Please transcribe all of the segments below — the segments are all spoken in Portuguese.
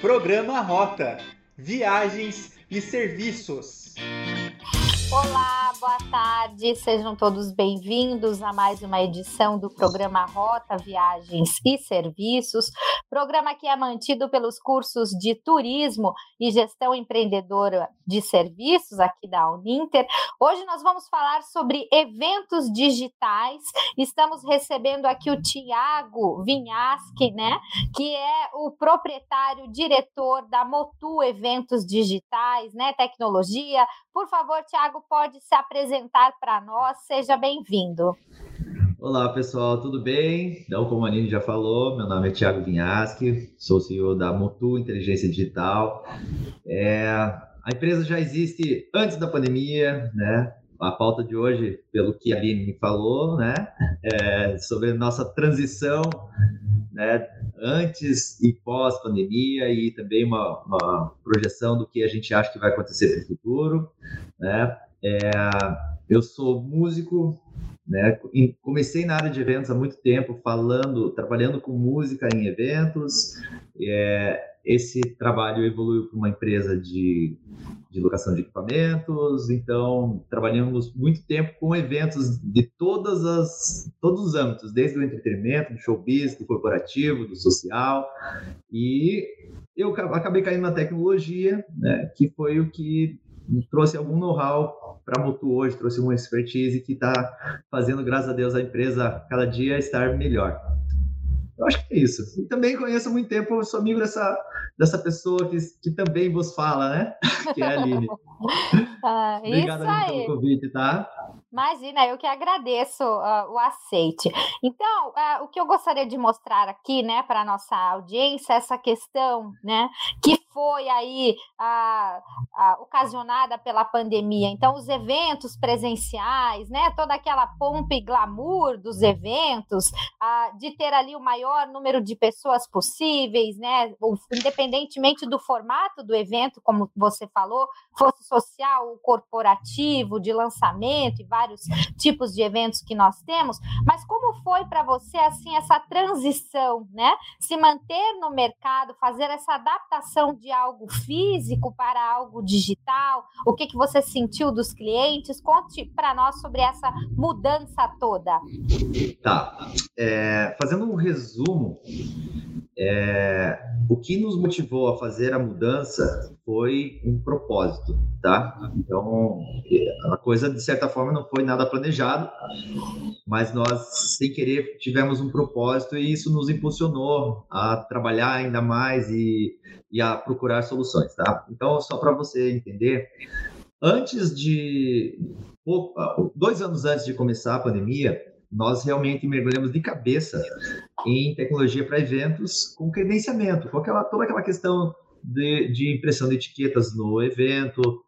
Programa Rota Viagens e Serviços. Olá, boa tarde, sejam todos bem-vindos a mais uma edição do programa Rota Viagens e Serviços, programa que é mantido pelos cursos de Turismo e Gestão Empreendedora de Serviços aqui da Uninter. Hoje nós vamos falar sobre eventos digitais. Estamos recebendo aqui o Tiago Vinhaschi, né, que é o proprietário, diretor da Motu Eventos Digitais, né, tecnologia. Por favor, Tiago, pode se apresentar para nós. Seja bem-vindo. Olá, pessoal, tudo bem? Então, como a Aline já falou, meu nome é Thiago Vinhaschi, sou CEO da Motu Inteligência Digital. É, a empresa já existe antes da pandemia, né? A pauta de hoje, pelo que a Aline me falou, né? É sobre nossa transição, né? Antes e pós-pandemia e também uma, uma projeção do que a gente acha que vai acontecer no futuro, né? É, eu sou músico, né? Comecei na área de eventos há muito tempo, falando, trabalhando com música em eventos. É, esse trabalho evoluiu para uma empresa de, de locação de equipamentos. Então, trabalhamos muito tempo com eventos de todas as, todos os âmbitos, desde o entretenimento, do showbiz, do corporativo, do social. E eu acabei caindo na tecnologia, né? Que foi o que trouxe algum know-how para a Mutu hoje, trouxe uma expertise que está fazendo, graças a Deus, a empresa cada dia estar melhor. Eu acho que é isso. E também conheço há muito tempo, eu sou amigo dessa, dessa pessoa que, que também vos fala, né? Que é a Aline. Ah, Obrigado, Aline, pelo convite, tá? Imagina, eu que agradeço uh, o aceite. Então, uh, o que eu gostaria de mostrar aqui, né, para nossa audiência, essa questão, né, que foi aí uh, ocasionada pela pandemia. Então, os eventos presenciais, né, toda aquela pompa e glamour dos eventos, de ter ali o maior número de pessoas possíveis, né, independentemente do formato do evento, como você falou, fosse social, corporativo, de lançamento e vários tipos de eventos que nós temos, mas como foi para você assim essa transição, né? Se manter no mercado, fazer essa adaptação de algo físico para algo digital? O que que você sentiu dos clientes? Conte para nós sobre essa mudança toda. Tá. É, fazendo um resumo, é, o que nos motivou a fazer a mudança foi um propósito, tá? Então, a coisa, de certa forma, não foi nada planejado, mas nós, sem querer, tivemos um propósito e isso nos impulsionou a trabalhar ainda mais e, e a procurar soluções, tá? Então, só para você entender, antes de... Dois anos antes de começar a pandemia, nós realmente mergulhamos de cabeça em tecnologia para eventos com credenciamento, com aquela, toda aquela questão de, de impressão de etiquetas no evento,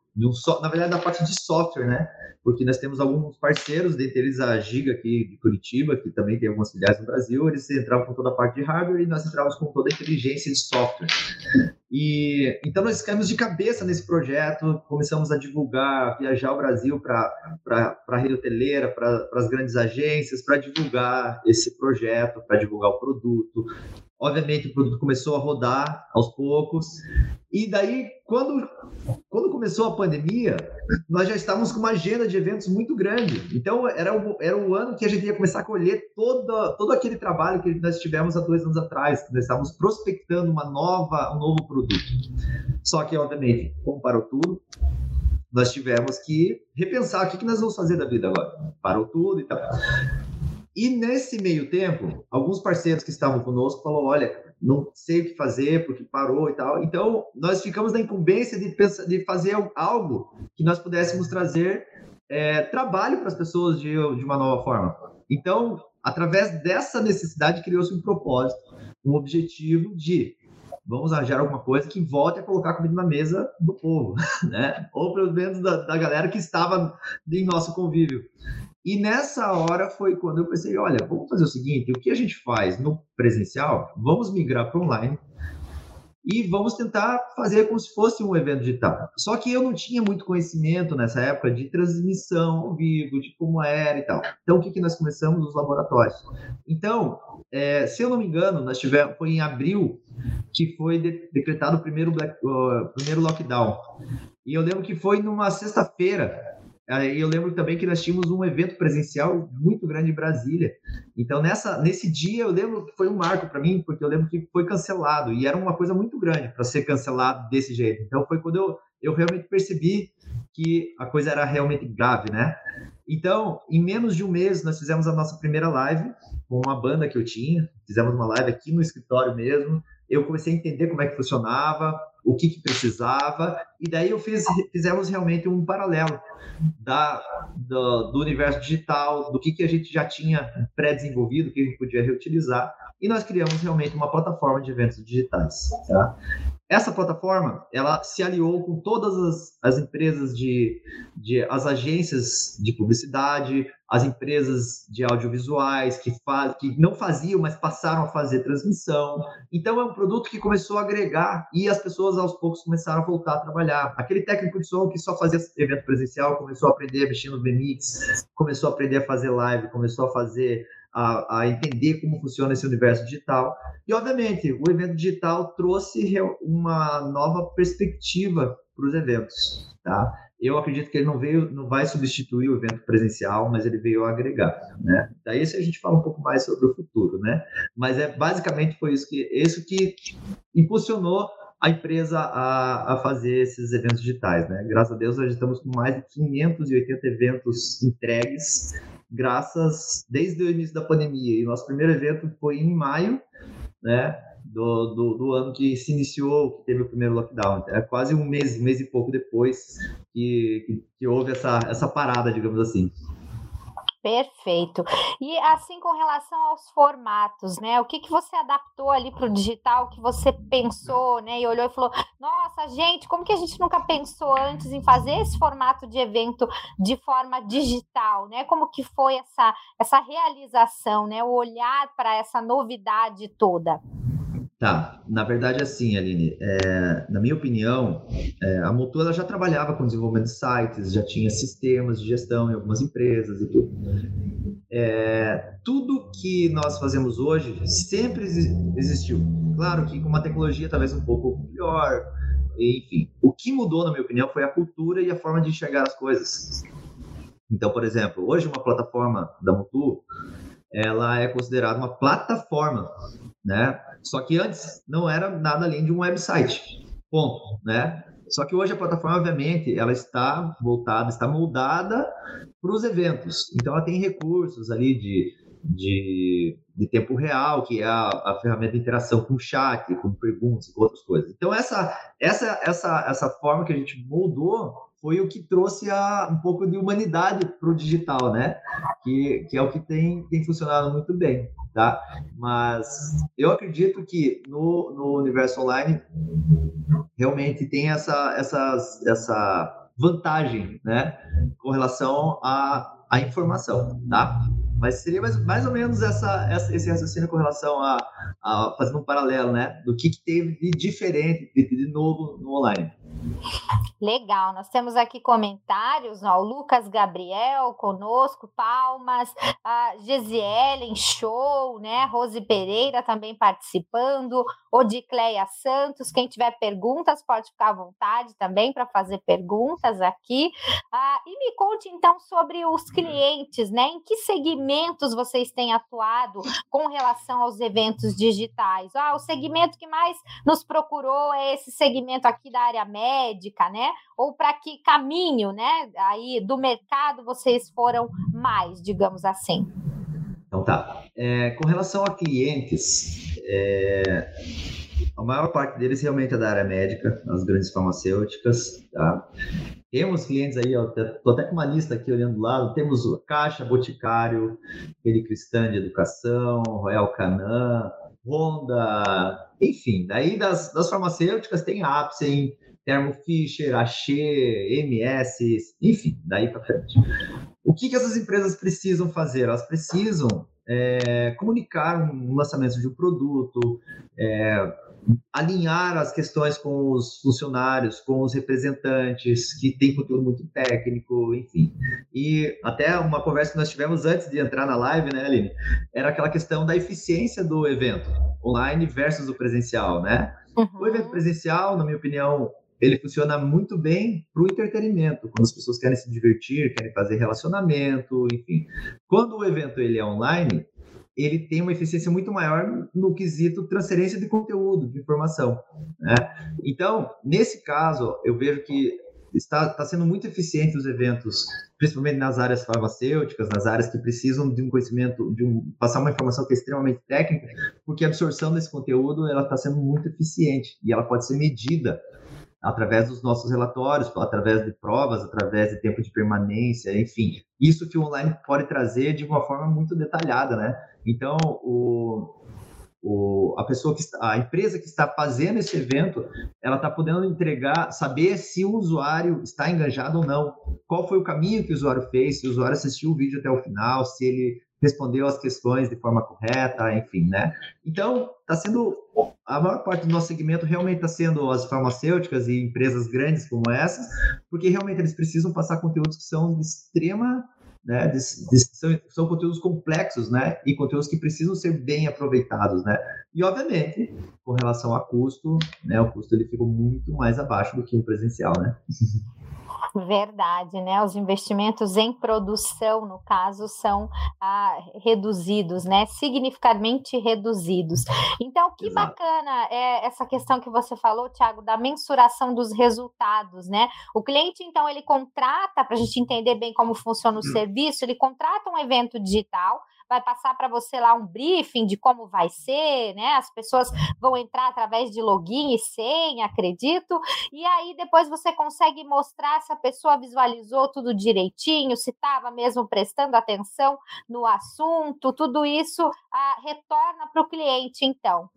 na verdade, da parte de software, né? Porque nós temos alguns parceiros, dentre eles a Giga aqui de Curitiba, que também tem algumas filiais no Brasil, eles entravam com toda a parte de hardware e nós entrávamos com toda a inteligência de software. E então nós caímos de cabeça nesse projeto, começamos a divulgar, viajar o Brasil para a rede hoteleira, para as grandes agências, para divulgar esse projeto, para divulgar o produto, Obviamente, o produto começou a rodar aos poucos. E daí, quando começou a pandemia, nós já estávamos com uma agenda de eventos muito grande. Então, era o, era o ano que a gente ia começar a colher todo, todo aquele trabalho que nós tivemos há dois anos atrás. Nós estávamos prospectando uma nova, um novo produto. Só que, obviamente, como parou tudo, nós tivemos que repensar o que, que nós vamos fazer da vida agora. Parou tudo e tal. E nesse meio tempo, alguns parceiros que estavam conosco falaram: olha, não sei o que fazer porque parou e tal. Então, nós ficamos na incumbência de, pensar, de fazer algo que nós pudéssemos trazer é, trabalho para as pessoas de, de uma nova forma. Então, através dessa necessidade, criou-se um propósito, um objetivo de vamos arranjar alguma coisa que volte a colocar comida na mesa do povo, né? Ou pelo menos da, da galera que estava em nosso convívio. E nessa hora foi quando eu pensei, olha, vamos fazer o seguinte, o que a gente faz no presencial, vamos migrar para online e vamos tentar fazer como se fosse um evento digital. Só que eu não tinha muito conhecimento nessa época de transmissão ao vivo, de como era e tal. Então, o que, que nós começamos? Os laboratórios. Então, é, se eu não me engano, nós tivemos, foi em abril que foi de, decretado o primeiro, black, uh, primeiro lockdown. E eu lembro que foi numa sexta-feira. E eu lembro também que nós tínhamos um evento presencial muito grande em Brasília. Então, nessa, nesse dia, eu lembro que foi um marco para mim, porque eu lembro que foi cancelado. E era uma coisa muito grande para ser cancelado desse jeito. Então, foi quando eu, eu realmente percebi que a coisa era realmente grave, né? Então, em menos de um mês, nós fizemos a nossa primeira live com uma banda que eu tinha. Fizemos uma live aqui no escritório mesmo eu comecei a entender como é que funcionava, o que, que precisava, e daí eu fiz, fizemos realmente um paralelo da, do, do universo digital, do que, que a gente já tinha pré-desenvolvido, que a gente podia reutilizar, e nós criamos realmente uma plataforma de eventos digitais. Tá? Essa plataforma, ela se aliou com todas as, as empresas de, de, as agências de publicidade, as empresas de audiovisuais que, faz, que não faziam, mas passaram a fazer transmissão. Então é um produto que começou a agregar e as pessoas aos poucos começaram a voltar a trabalhar. Aquele técnico de som que só fazia evento presencial começou a aprender a mexer no VMix, começou a aprender a fazer live, começou a fazer a, a, entender como funciona esse universo digital. E, obviamente, o evento digital trouxe uma nova perspectiva para os eventos. Tá? Eu acredito que ele não veio, não vai substituir o evento presencial, mas ele veio agregar, né? Daí se a gente fala um pouco mais sobre o futuro, né? Mas é basicamente foi isso que isso que impulsionou a empresa a, a fazer esses eventos digitais, né? Graças a Deus, nós estamos com mais de 580 eventos entregues graças desde o início da pandemia. E nosso primeiro evento foi em maio, né? Do, do, do, ano que se iniciou, que teve o primeiro lockdown. É quase um mês, mês e pouco depois que, que, que houve essa, essa parada, digamos assim. Perfeito. E assim com relação aos formatos, né? O que, que você adaptou ali para o digital, que você pensou, né? E olhou e falou: Nossa, gente, como que a gente nunca pensou antes em fazer esse formato de evento de forma digital, né? Como que foi essa, essa realização, né? O olhar para essa novidade toda. Tá, na verdade, assim, Aline, é, na minha opinião, é, a Mutu ela já trabalhava com desenvolvimento de sites, já tinha sistemas de gestão em algumas empresas e tudo. É, tudo que nós fazemos hoje sempre existiu. Claro que com uma tecnologia talvez um pouco melhor, enfim. O que mudou, na minha opinião, foi a cultura e a forma de enxergar as coisas. Então, por exemplo, hoje uma plataforma da Mutu, ela é considerada uma plataforma, né? Só que antes não era nada além de um website, ponto, né? Só que hoje a plataforma, obviamente, ela está voltada, está moldada para os eventos. Então, ela tem recursos ali de, de, de tempo real, que é a, a, ferramenta de interação com chat, com perguntas, com outras coisas. Então, essa, essa, essa, essa forma que a gente moldou foi o que trouxe a, um pouco de humanidade para o digital, né? Que, que é o que tem, tem funcionado muito bem tá? Mas eu acredito que no, no universo online realmente tem essa, essa, essa vantagem, né? Com relação à, à informação, tá? Mas seria mais, mais ou menos essa, essa, esse raciocínio com relação a, a fazendo um paralelo, né? Do que, que teve de diferente, de, de novo no online. Legal, nós temos aqui comentários, ó, o Lucas Gabriel conosco, palmas, a Gesielen, show, né? Rose Pereira também participando, Odicleia Santos, quem tiver perguntas pode ficar à vontade também para fazer perguntas aqui. Ah, e me conte então sobre os clientes, né? Em que segmentos vocês têm atuado com relação aos eventos digitais? Ah, o segmento que mais nos procurou é esse segmento aqui da área médica, né? Ou para que caminho, né? Aí do mercado vocês foram mais, digamos assim. Então tá. É, com relação a clientes, é, a maior parte deles realmente é da área médica, as grandes farmacêuticas, tá? Temos clientes aí, ó, tô até com uma lista aqui olhando do lado, temos Caixa, Boticário, Ele Cristã de Educação, Royal Canan, Honda, enfim, daí das, das farmacêuticas tem Apsen, Thermo Fisher, Axê, MS, enfim, daí para frente. O que, que essas empresas precisam fazer? Elas precisam é, comunicar um lançamento de um produto, é, alinhar as questões com os funcionários, com os representantes, que tem conteúdo muito técnico, enfim. E até uma conversa que nós tivemos antes de entrar na live, né, Aline? Era aquela questão da eficiência do evento, online versus o presencial, né? Uhum. O evento presencial, na minha opinião, ele funciona muito bem para o entretenimento, quando as pessoas querem se divertir, querem fazer relacionamento, enfim. Quando o evento ele é online, ele tem uma eficiência muito maior no quesito transferência de conteúdo, de informação. Né? Então, nesse caso, eu vejo que está, está sendo muito eficiente os eventos, principalmente nas áreas farmacêuticas, nas áreas que precisam de um conhecimento, de um, passar uma informação que é extremamente técnica, porque a absorção desse conteúdo ela está sendo muito eficiente e ela pode ser medida através dos nossos relatórios, através de provas, através de tempo de permanência, enfim. Isso que o online pode trazer de uma forma muito detalhada, né? Então, o, o, a pessoa que a empresa que está fazendo esse evento, ela está podendo entregar, saber se o usuário está engajado ou não, qual foi o caminho que o usuário fez, se o usuário assistiu o vídeo até o final, se ele respondeu as questões de forma correta, enfim, né? Então, está sendo a maior parte do nosso segmento realmente está sendo as farmacêuticas e empresas grandes como essas, porque realmente eles precisam passar conteúdos que são de extrema né, de, de, são, são, conteúdos complexos, né, e conteúdos que precisam ser bem aproveitados, né, e obviamente, com relação a custo, né, o custo ele ficou muito mais abaixo do que o presencial, né. Verdade, né? Os investimentos em produção, no caso, são ah, reduzidos, né? Significativamente reduzidos. Então, que Exato. bacana é essa questão que você falou, Tiago, da mensuração dos resultados, né? O cliente, então, ele contrata, para a gente entender bem como funciona o hum. serviço, ele contrata um evento digital vai passar para você lá um briefing de como vai ser, né? As pessoas vão entrar através de login e senha, acredito, e aí depois você consegue mostrar se a pessoa visualizou tudo direitinho, se estava mesmo prestando atenção no assunto, tudo isso ah, retorna para o cliente, então.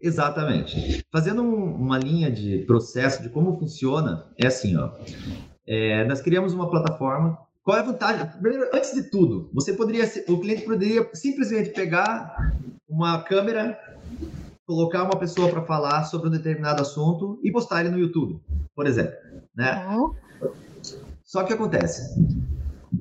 Exatamente. Fazendo um, uma linha de processo de como funciona, é assim, ó. É, nós criamos uma plataforma qual é a vantagem? Primeiro, antes de tudo, você poderia, o cliente poderia simplesmente pegar uma câmera, colocar uma pessoa para falar sobre um determinado assunto e postar ele no YouTube, por exemplo, né? Só que acontece,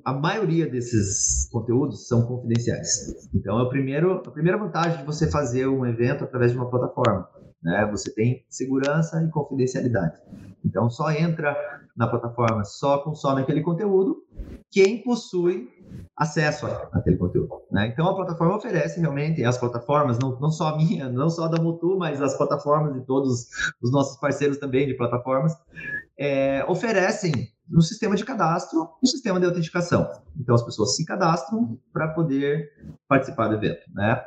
a maioria desses conteúdos são confidenciais. Então, é o primeiro, a primeira vantagem de você fazer um evento através de uma plataforma. Né? Você tem segurança e confidencialidade. Então, só entra na plataforma, só consome aquele conteúdo quem possui acesso àquele conteúdo. Né? Então, a plataforma oferece realmente, as plataformas, não, não só a minha, não só da Mutu, mas as plataformas de todos os nossos parceiros também de plataformas, é, oferecem um sistema de cadastro e um sistema de autenticação. Então, as pessoas se cadastram para poder participar do evento. Né?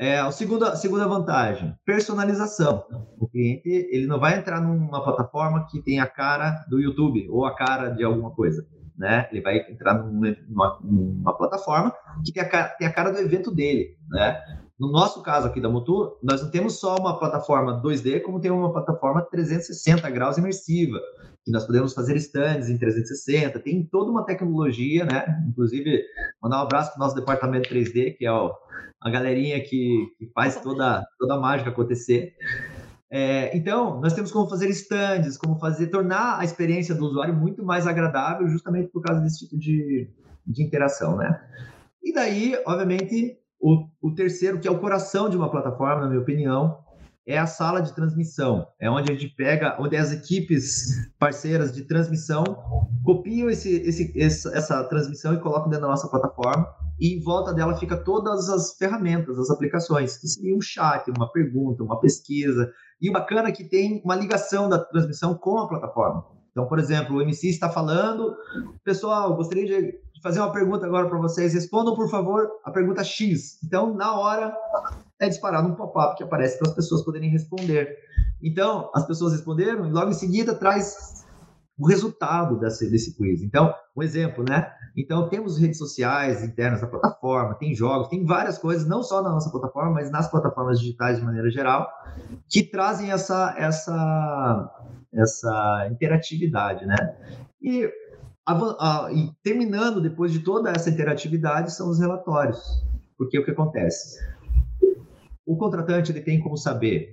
É, a segunda, segunda vantagem, personalização. O cliente ele não vai entrar numa plataforma que tem a cara do YouTube ou a cara de alguma coisa. Né? Ele vai entrar numa, numa plataforma que tem a, cara, tem a cara do evento dele. Né? No nosso caso aqui da Mutu, nós não temos só uma plataforma 2D, como tem uma plataforma 360 graus imersiva, que nós podemos fazer stands em 360, tem toda uma tecnologia, né? Inclusive, mandar um abraço para o nosso departamento 3D, que é o, a galerinha que, que faz toda, toda a mágica acontecer. É, então, nós temos como fazer stands, como fazer, tornar a experiência do usuário muito mais agradável, justamente por causa desse tipo de, de interação, né? E daí, obviamente, o, o terceiro, que é o coração de uma plataforma, na minha opinião, é a sala de transmissão. É onde a gente pega, onde as equipes parceiras de transmissão copiam esse, esse, essa transmissão e colocam dentro da nossa plataforma e em volta dela fica todas as ferramentas, as aplicações, que seria um chat, uma pergunta, uma pesquisa. E o bacana é que tem uma ligação da transmissão com a plataforma. Então, por exemplo, o MC está falando, pessoal, gostaria de fazer uma pergunta agora para vocês. Respondam, por favor, a pergunta X. Então, na hora, é disparado um pop-up que aparece para as pessoas poderem responder. Então, as pessoas responderam e logo em seguida traz o resultado desse, desse quiz. Então, um exemplo, né? Então, temos redes sociais internas da plataforma, tem jogos, tem várias coisas, não só na nossa plataforma, mas nas plataformas digitais de maneira geral, que trazem essa, essa, essa interatividade, né? E, a, a, e terminando depois de toda essa interatividade são os relatórios. Porque o que acontece? O contratante ele tem como saber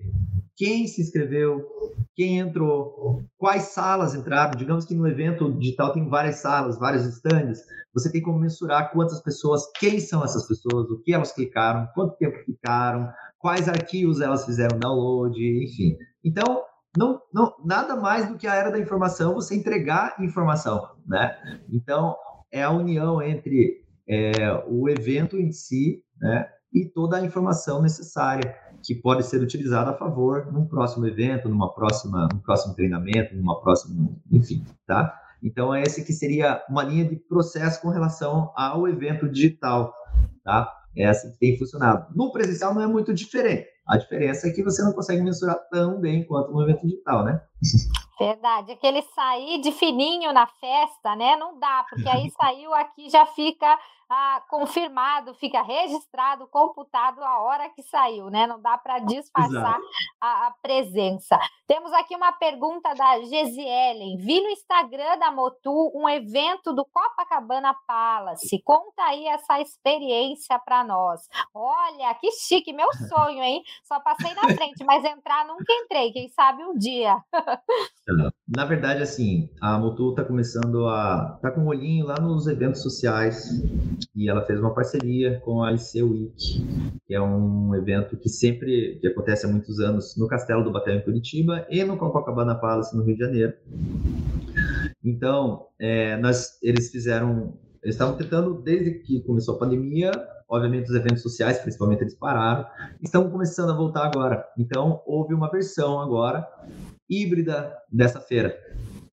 quem se inscreveu, quem entrou, quais salas entraram. Digamos que no evento digital tem várias salas, vários stands. Você tem como mensurar quantas pessoas, quem são essas pessoas, o que elas clicaram, quanto tempo ficaram, quais arquivos elas fizeram download, enfim. Então, não, não, nada mais do que a era da informação, você entregar informação, né? Então, é a união entre é, o evento em si, né? E toda a informação necessária que pode ser utilizada a favor num próximo evento, numa próxima, num próximo treinamento, numa próxima, enfim, tá? Então, é esse que seria uma linha de processo com relação ao evento digital, tá? É assim que tem funcionado. No presencial não é muito diferente. A diferença é que você não consegue mensurar tão bem quanto no evento digital, né? Verdade, aquele sair de fininho na festa, né? Não dá, porque aí saiu aqui já fica ah, confirmado, fica registrado, computado a hora que saiu, né? Não dá para disfarçar a, a, presença. Temos aqui uma pergunta da Gesielen. Vi no Instagram da Motu um evento do Copacabana Palace. Conta aí essa experiência para nós. Olha, que chique, meu sonho, hein? Só passei na frente, mas entrar nunca entrei. Quem sabe um dia. Na verdade, assim, a Motu está começando a. tá com um olhinho lá nos eventos sociais e ela fez uma parceria com a IC Week, que é um evento que sempre que acontece há muitos anos no Castelo do Batel em Curitiba e no Copacabana Palace no Rio de Janeiro. Então, é, nós, eles fizeram, eles estavam tentando desde que começou a pandemia, obviamente os eventos sociais, principalmente, eles pararam, estão começando a voltar agora. Então, houve uma versão agora híbrida dessa feira.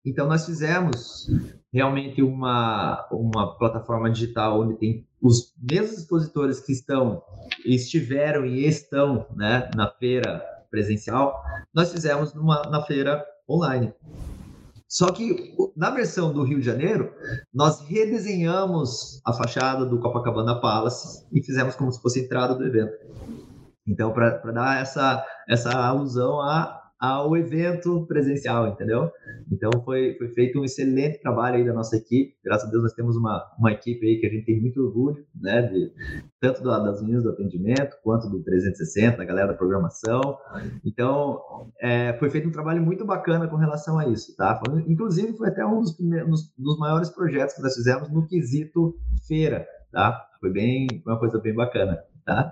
Então, nós fizemos realmente uma, uma plataforma digital onde tem os mesmos expositores que estão, estiveram e estão né, na feira presencial, nós fizemos numa, na feira online. Só que na versão do Rio de Janeiro, nós redesenhamos a fachada do Copacabana Palace e fizemos como se fosse a entrada do evento. Então, para dar essa, essa alusão a ao evento presencial, entendeu? Então foi, foi feito um excelente trabalho aí da nossa equipe. Graças a Deus nós temos uma, uma equipe aí que a gente tem muito orgulho, né? De, tanto do, das meninas do atendimento quanto do 360, a galera da programação. Então é, foi feito um trabalho muito bacana com relação a isso, tá? Foi, inclusive foi até um dos, primeiros, dos maiores projetos que nós fizemos no quesito feira, tá? Foi bem uma coisa bem bacana, tá?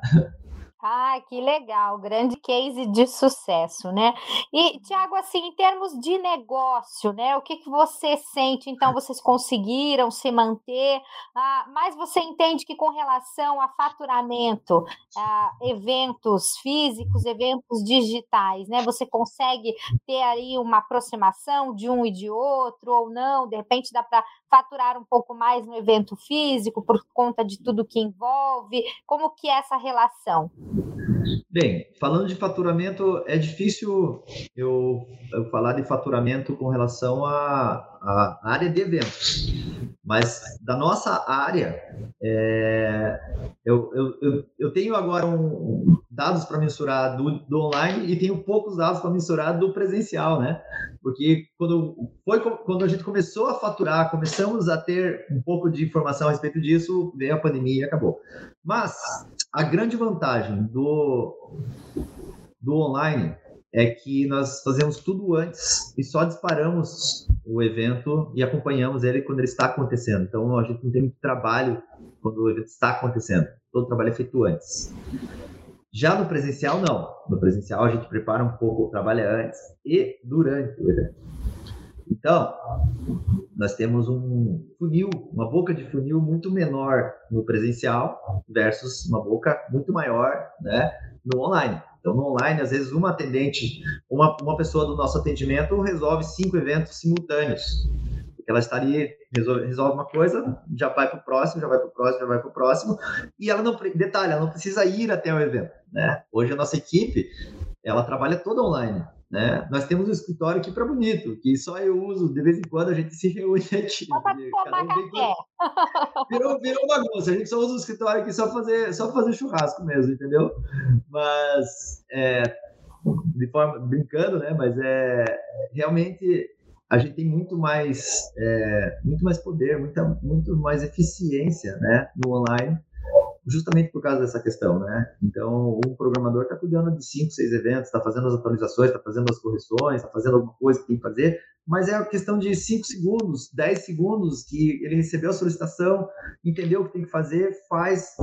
Ah, que legal, grande case de sucesso, né? E, Tiago, assim, em termos de negócio, né? O que, que você sente, então, vocês conseguiram se manter, ah, mas você entende que com relação a faturamento, ah, eventos físicos, eventos digitais, né? Você consegue ter aí uma aproximação de um e de outro, ou não? De repente dá para faturar um pouco mais no evento físico por conta de tudo que envolve? Como que é essa relação? Bem, falando de faturamento, é difícil eu, eu falar de faturamento com relação à, área de eventos, mas da nossa área, é, eu, eu, eu, eu, tenho agora um, dados para mensurar do, do online e tenho poucos dados para mensurar do presencial, né? Porque quando, foi, quando a gente começou a faturar, começamos a ter um pouco de informação a respeito disso, veio a pandemia e acabou. Mas a grande vantagem do, do online é que nós fazemos tudo antes e só disparamos o evento e acompanhamos ele quando ele está acontecendo. Então a gente não tem muito trabalho quando o evento está acontecendo. Todo o trabalho é feito antes. Já no presencial, não. No presencial, a gente prepara um pouco, trabalha antes e durante o evento. Então, nós temos um funil, uma boca de funil muito menor no presencial versus uma boca muito maior né, no online. Então, no online, às vezes, uma atendente, uma, uma pessoa do nosso atendimento resolve cinco eventos simultâneos. Porque ela está ali, resolve, resolve uma coisa, já vai para o próximo, já vai para o próximo, já vai para o próximo. E ela não, detalhe, ela não precisa ir até o evento. Né? Hoje, a nossa equipe, ela trabalha toda online. Né? Nós temos um escritório aqui para bonito, que só eu uso, de vez em quando a gente se reúne aqui. Virou, virou bagunça, a gente só usa o escritório aqui só fazer, só fazer churrasco mesmo, entendeu? Mas, é, de forma, brincando, né? Mas é realmente a gente tem muito mais, é, muito mais poder, muita, muito mais eficiência né, no online justamente por causa dessa questão, né? Então, um programador está cuidando de cinco, seis eventos, está fazendo as atualizações, está fazendo as correções, está fazendo alguma coisa que tem que fazer mas é a questão de 5 segundos, 10 segundos que ele recebeu a solicitação, entendeu o que tem que fazer, faz,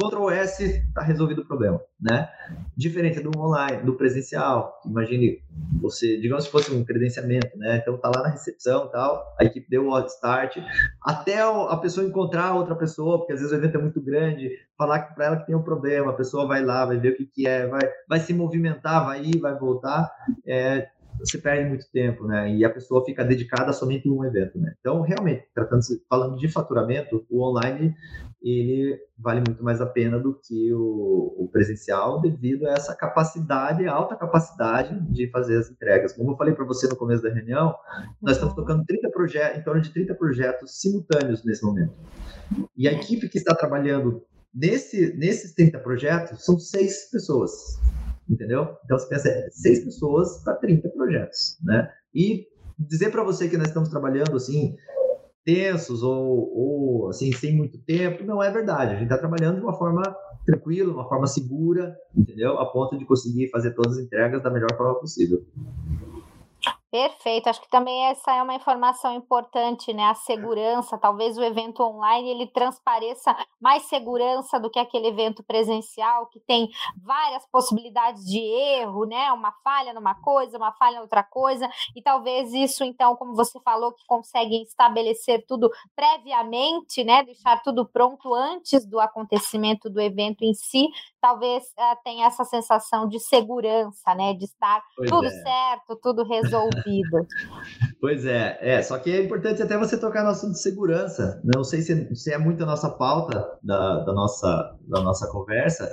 Ctrl S, está resolvido o problema, né? Diferente do online, do presencial. Imagine você, digamos que fosse um credenciamento, né? Então tá lá na recepção, tal, a equipe deu o start, até a pessoa encontrar outra pessoa, porque às vezes o evento é muito grande, falar para ela que tem um problema, a pessoa vai lá, vai ver o que, que é, vai, vai se movimentar, vai ir, vai voltar. É, você perde muito tempo, né? E a pessoa fica dedicada somente a um evento, né? Então, realmente, tratando falando de faturamento, o online ele vale muito mais a pena do que o, o presencial devido a essa capacidade, alta capacidade de fazer as entregas. Como eu falei para você no começo da reunião, nós estamos uhum. tocando 30 projetos, em torno de 30 projetos simultâneos nesse momento. E a equipe que está trabalhando nesse, nesses 30 projetos são seis pessoas entendeu? Então você pensa, é seis pessoas para 30 projetos, né? E dizer para você que nós estamos trabalhando assim tensos ou, ou assim sem muito tempo, não é verdade. A gente está trabalhando de uma forma tranquila, uma forma segura, entendeu? A ponto de conseguir fazer todas as entregas da melhor forma possível. Perfeito, acho que também essa é uma informação importante, né? A segurança, talvez o evento online ele transpareça mais segurança do que aquele evento presencial, que tem várias possibilidades de erro, né? Uma falha numa coisa, uma falha em outra coisa, e talvez isso, então, como você falou, que consegue estabelecer tudo previamente, né? Deixar tudo pronto antes do acontecimento do evento em si, talvez uh, tenha essa sensação de segurança, né? De estar pois tudo é. certo, tudo resolvido. pois é, é. Só que é importante até você tocar no assunto de segurança. Não sei se, se é muito a nossa pauta da, da, nossa, da nossa conversa,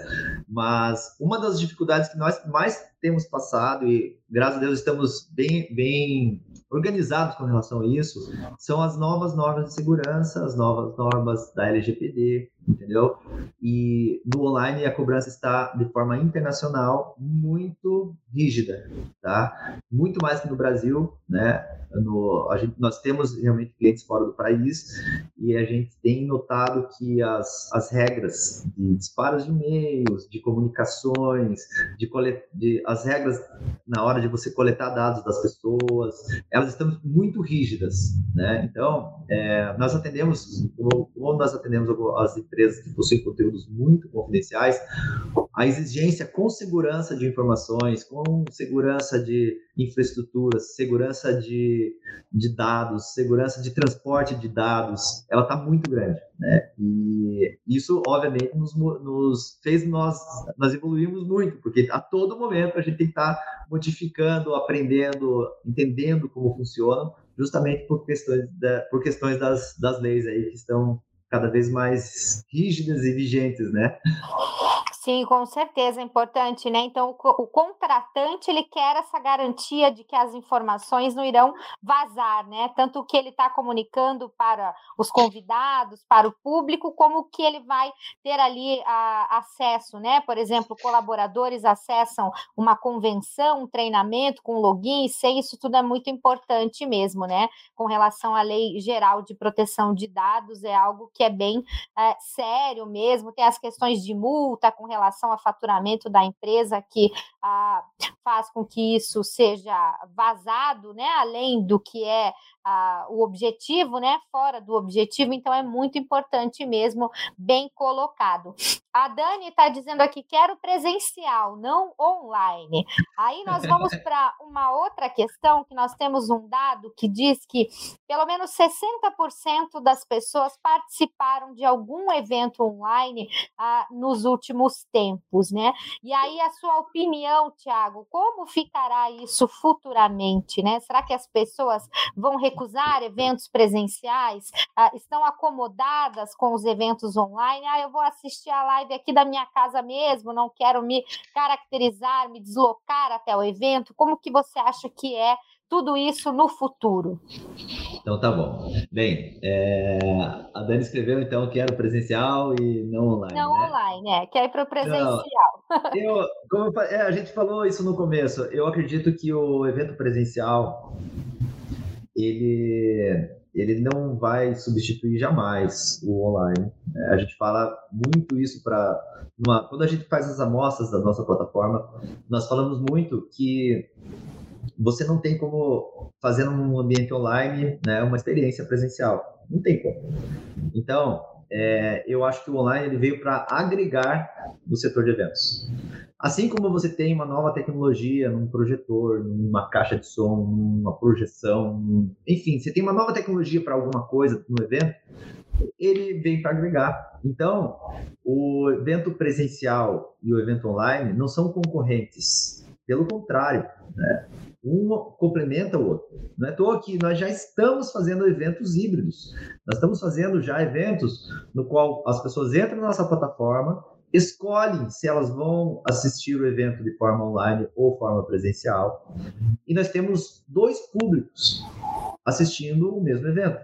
mas uma das dificuldades que nós mais temos passado e graças a Deus estamos bem, bem organizados com relação a isso, são as novas normas de segurança, as novas normas da LGPD, entendeu? E no online a cobrança está de forma internacional muito rígida, tá? Muito mais que no Brasil, né? No, a gente, nós temos realmente clientes fora do país e a gente tem notado que as, as regras de disparos de e-mails, de comunicações, de, colet, de as regras na hora de você coletar dados das pessoas, elas estão muito rígidas, né? Então, é, nós atendemos, ou nós atendemos as empresas que possuem conteúdos muito confidenciais, a exigência com segurança de informações, com segurança de infraestrutura, segurança de, de dados, segurança de transporte de dados, ela está muito grande, né? E isso, obviamente, nos, nos fez nós, nós evoluímos muito, porque a todo momento a gente tem que estar tá modificando, aprendendo, entendendo como funciona, justamente por questões, da, por questões das, das leis aí que estão cada vez mais rígidas e vigentes, né? Sim, com certeza é importante, né? Então, o, o, contratante ele quer essa garantia de que as informações não irão vazar, né? Tanto o que ele está comunicando para os convidados, para o público, como o que ele vai ter ali a, acesso, né? Por exemplo, colaboradores acessam uma convenção, um treinamento com login sei, isso tudo é muito importante mesmo, né? Com relação à lei geral de proteção de dados, é algo que é bem é, sério mesmo, tem as questões de multa com relação ao faturamento da empresa que ah, faz com que isso seja vazado, né, além do que é ah, o objetivo, né, fora do objetivo, então é muito importante mesmo, bem colocado. A Dani está dizendo aqui, quero presencial, não online. Aí nós vamos para uma outra questão, que nós temos um dado que diz que pelo menos 60% das pessoas participaram de algum evento online ah, nos últimos tempos, né? E aí a sua opinião, Tiago, como ficará isso futuramente, né? Será que as pessoas vão recusar eventos presenciais? Ah, estão acomodadas com os eventos online? Ah, eu vou assistir a live aqui da minha casa mesmo, não quero me caracterizar, me deslocar até o evento. Como que você acha que é tudo isso no futuro? Então tá bom. Bem, é... a Dani escreveu então que era presencial e não online. Não né? online, é, quer ir para o presencial. Eu, como eu, é, a gente falou isso no começo, eu acredito que o evento presencial ele, ele não vai substituir jamais o online. Né? A gente fala muito isso para. Quando a gente faz as amostras da nossa plataforma, nós falamos muito que você não tem como fazer num ambiente online né, uma experiência presencial. Não tem como. Então, é, eu acho que o online ele veio para agregar no setor de eventos. Assim como você tem uma nova tecnologia num projetor, numa caixa de som, numa projeção, enfim, você tem uma nova tecnologia para alguma coisa no evento, ele vem para agregar. Então, o evento presencial e o evento online não são concorrentes. Pelo contrário, né? um complementa o outro. Não é à toa que nós já estamos fazendo eventos híbridos. Nós estamos fazendo já eventos no qual as pessoas entram na nossa plataforma, escolhem se elas vão assistir o evento de forma online ou forma presencial. E nós temos dois públicos assistindo o mesmo evento,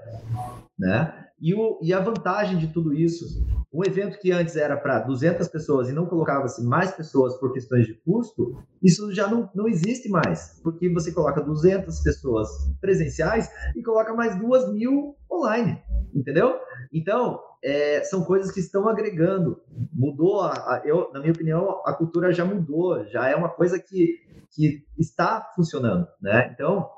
né? E, o, e a vantagem de tudo isso, um evento que antes era para 200 pessoas e não colocava-se mais pessoas por questões de custo, isso já não, não existe mais, porque você coloca 200 pessoas presenciais e coloca mais 2 mil online, entendeu? Então, é, são coisas que estão agregando. Mudou, a, a, eu, na minha opinião, a cultura já mudou, já é uma coisa que, que está funcionando, né? Então,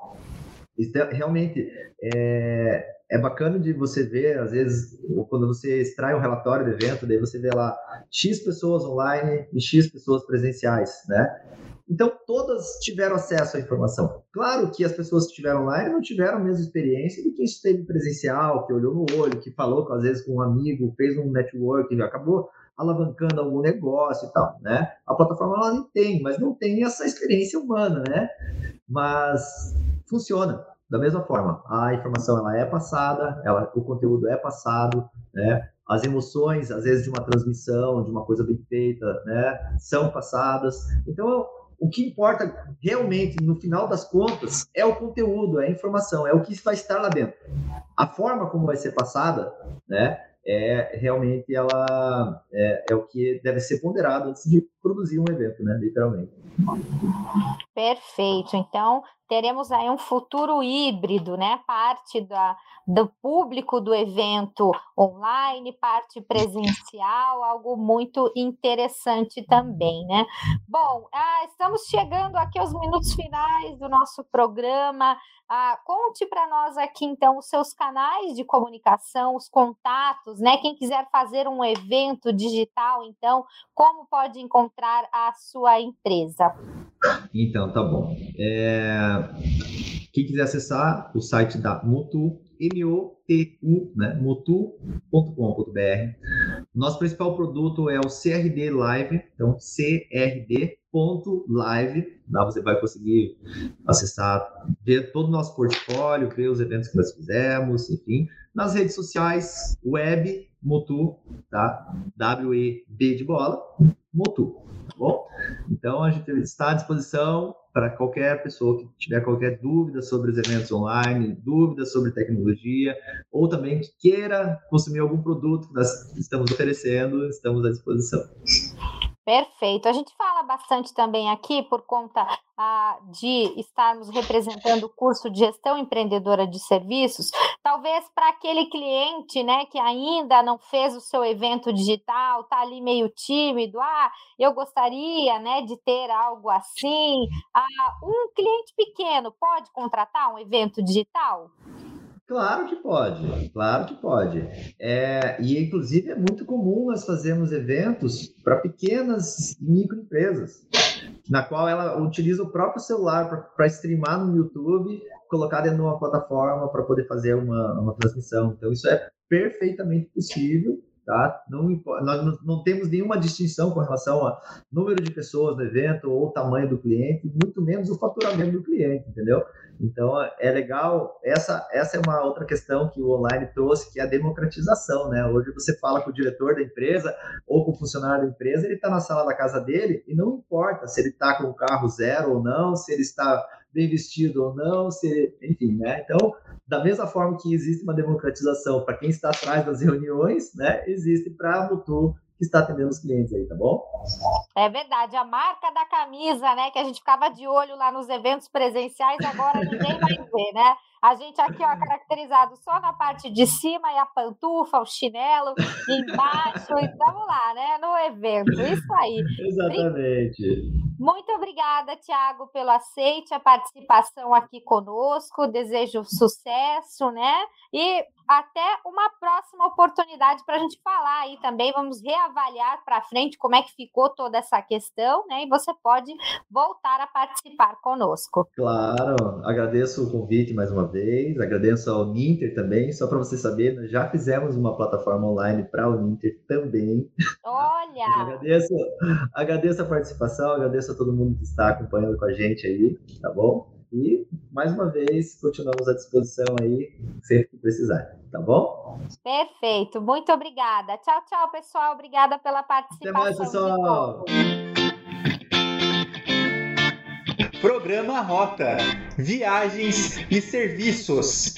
é, realmente é, é bacana de você ver, às vezes, quando você extrai um relatório do evento, daí você vê lá X pessoas online e X pessoas presenciais, né? Então, todas tiveram acesso à informação. Claro que as pessoas que estiveram online não tiveram a mesma experiência do que esteve presencial, que olhou no olho, que falou, às vezes, com um amigo, fez um network, acabou alavancando algum negócio e tal, né? A plataforma ela tem, mas não tem essa experiência humana, né? Mas funciona da mesma forma. A informação ela é passada, ela, o conteúdo é passado, né? As emoções, às vezes, de uma transmissão, de uma coisa bem feita, né? São passadas. Então, o que importa realmente, no final das contas, é o conteúdo, é a informação, é o que vai estar lá dentro. A forma como vai ser passada, né? É realmente ela é, é o que deve ser ponderado antes de produzir um evento, né? Literalmente. Perfeito. Então, teremos aí um futuro híbrido, né? Parte da, do público do evento online, parte presencial, algo muito interessante também, né? Bom, ah, estamos chegando aqui aos minutos finais do nosso programa. Ah, conte para nós aqui, então, os seus canais de comunicação, os contatos, né? Quem quiser fazer um evento digital, então, como pode encontrar a sua empresa? Então, tá bom. É... Quem quiser acessar o site da Mutu, M-O-T-U, né? motu.com.br. Nosso principal produto é o CRD Live, então crd.live. Lá você vai conseguir acessar, ver todo o nosso portfólio, ver os eventos que nós fizemos, enfim. Nas redes sociais, web, Motu, tá? W-E-B de bola, Motu, tá bom? Então, a gente está à disposição para qualquer pessoa que tiver qualquer dúvida sobre os eventos online, dúvidas sobre tecnologia, ou também que queira consumir algum produto que nós estamos oferecendo, estamos à disposição. Perfeito. A gente fala bastante também aqui por conta ah, de estarmos representando o curso de gestão empreendedora de serviços, talvez para aquele cliente, né, que ainda não fez o seu evento digital, está ali meio tímido, ah, eu gostaria, né, de ter algo assim. Ah, um cliente pequeno pode contratar um evento digital? Claro que pode, claro que pode. É, e, inclusive, é muito comum nós fazermos eventos para pequenas microempresas, na qual ela utiliza o próprio celular para streamar no YouTube, colocar dentro de uma plataforma para poder fazer uma, uma transmissão. Então, isso é perfeitamente possível Tá? Não, nós não temos nenhuma distinção com relação a número de pessoas no evento ou tamanho do cliente, muito menos o faturamento do cliente, entendeu? Então é legal. Essa, essa é uma outra questão que o online trouxe, que é a democratização, né? Hoje você fala com o diretor da empresa ou com o funcionário da empresa, ele está na sala da casa dele e não importa se ele está com o carro zero ou não, se ele está bem vestido ou não, se, enfim, né? Então da mesma forma que existe uma democratização para quem está atrás das reuniões, né, existe para a Mutu que está atendendo os clientes aí, tá bom? É verdade, a marca da camisa, né, que a gente ficava de olho lá nos eventos presenciais, agora ninguém vai ver, né? A gente aqui, ó, caracterizado só na parte de cima e a pantufa, o chinelo embaixo, e estamos lá, né, no evento, isso aí. Exatamente. Muito obrigada, Tiago, pelo aceite, a participação aqui conosco. Desejo sucesso, né? E até uma próxima oportunidade para a gente falar aí também. Vamos reavaliar para frente como é que ficou toda essa questão, né? E você pode voltar a participar conosco. Claro, agradeço o convite mais uma vez, agradeço ao Ninter também. Só para você saber, nós já fizemos uma plataforma online para o Ninter também. Olha! agradeço, agradeço a participação, agradeço a todo mundo que está acompanhando com a gente aí, tá bom? E, mais uma vez, continuamos à disposição aí, sempre que precisar, tá bom? Perfeito, muito obrigada. Tchau, tchau, pessoal. Obrigada pela participação. Até mais, pessoal. Programa Rota, Viagens e Serviços.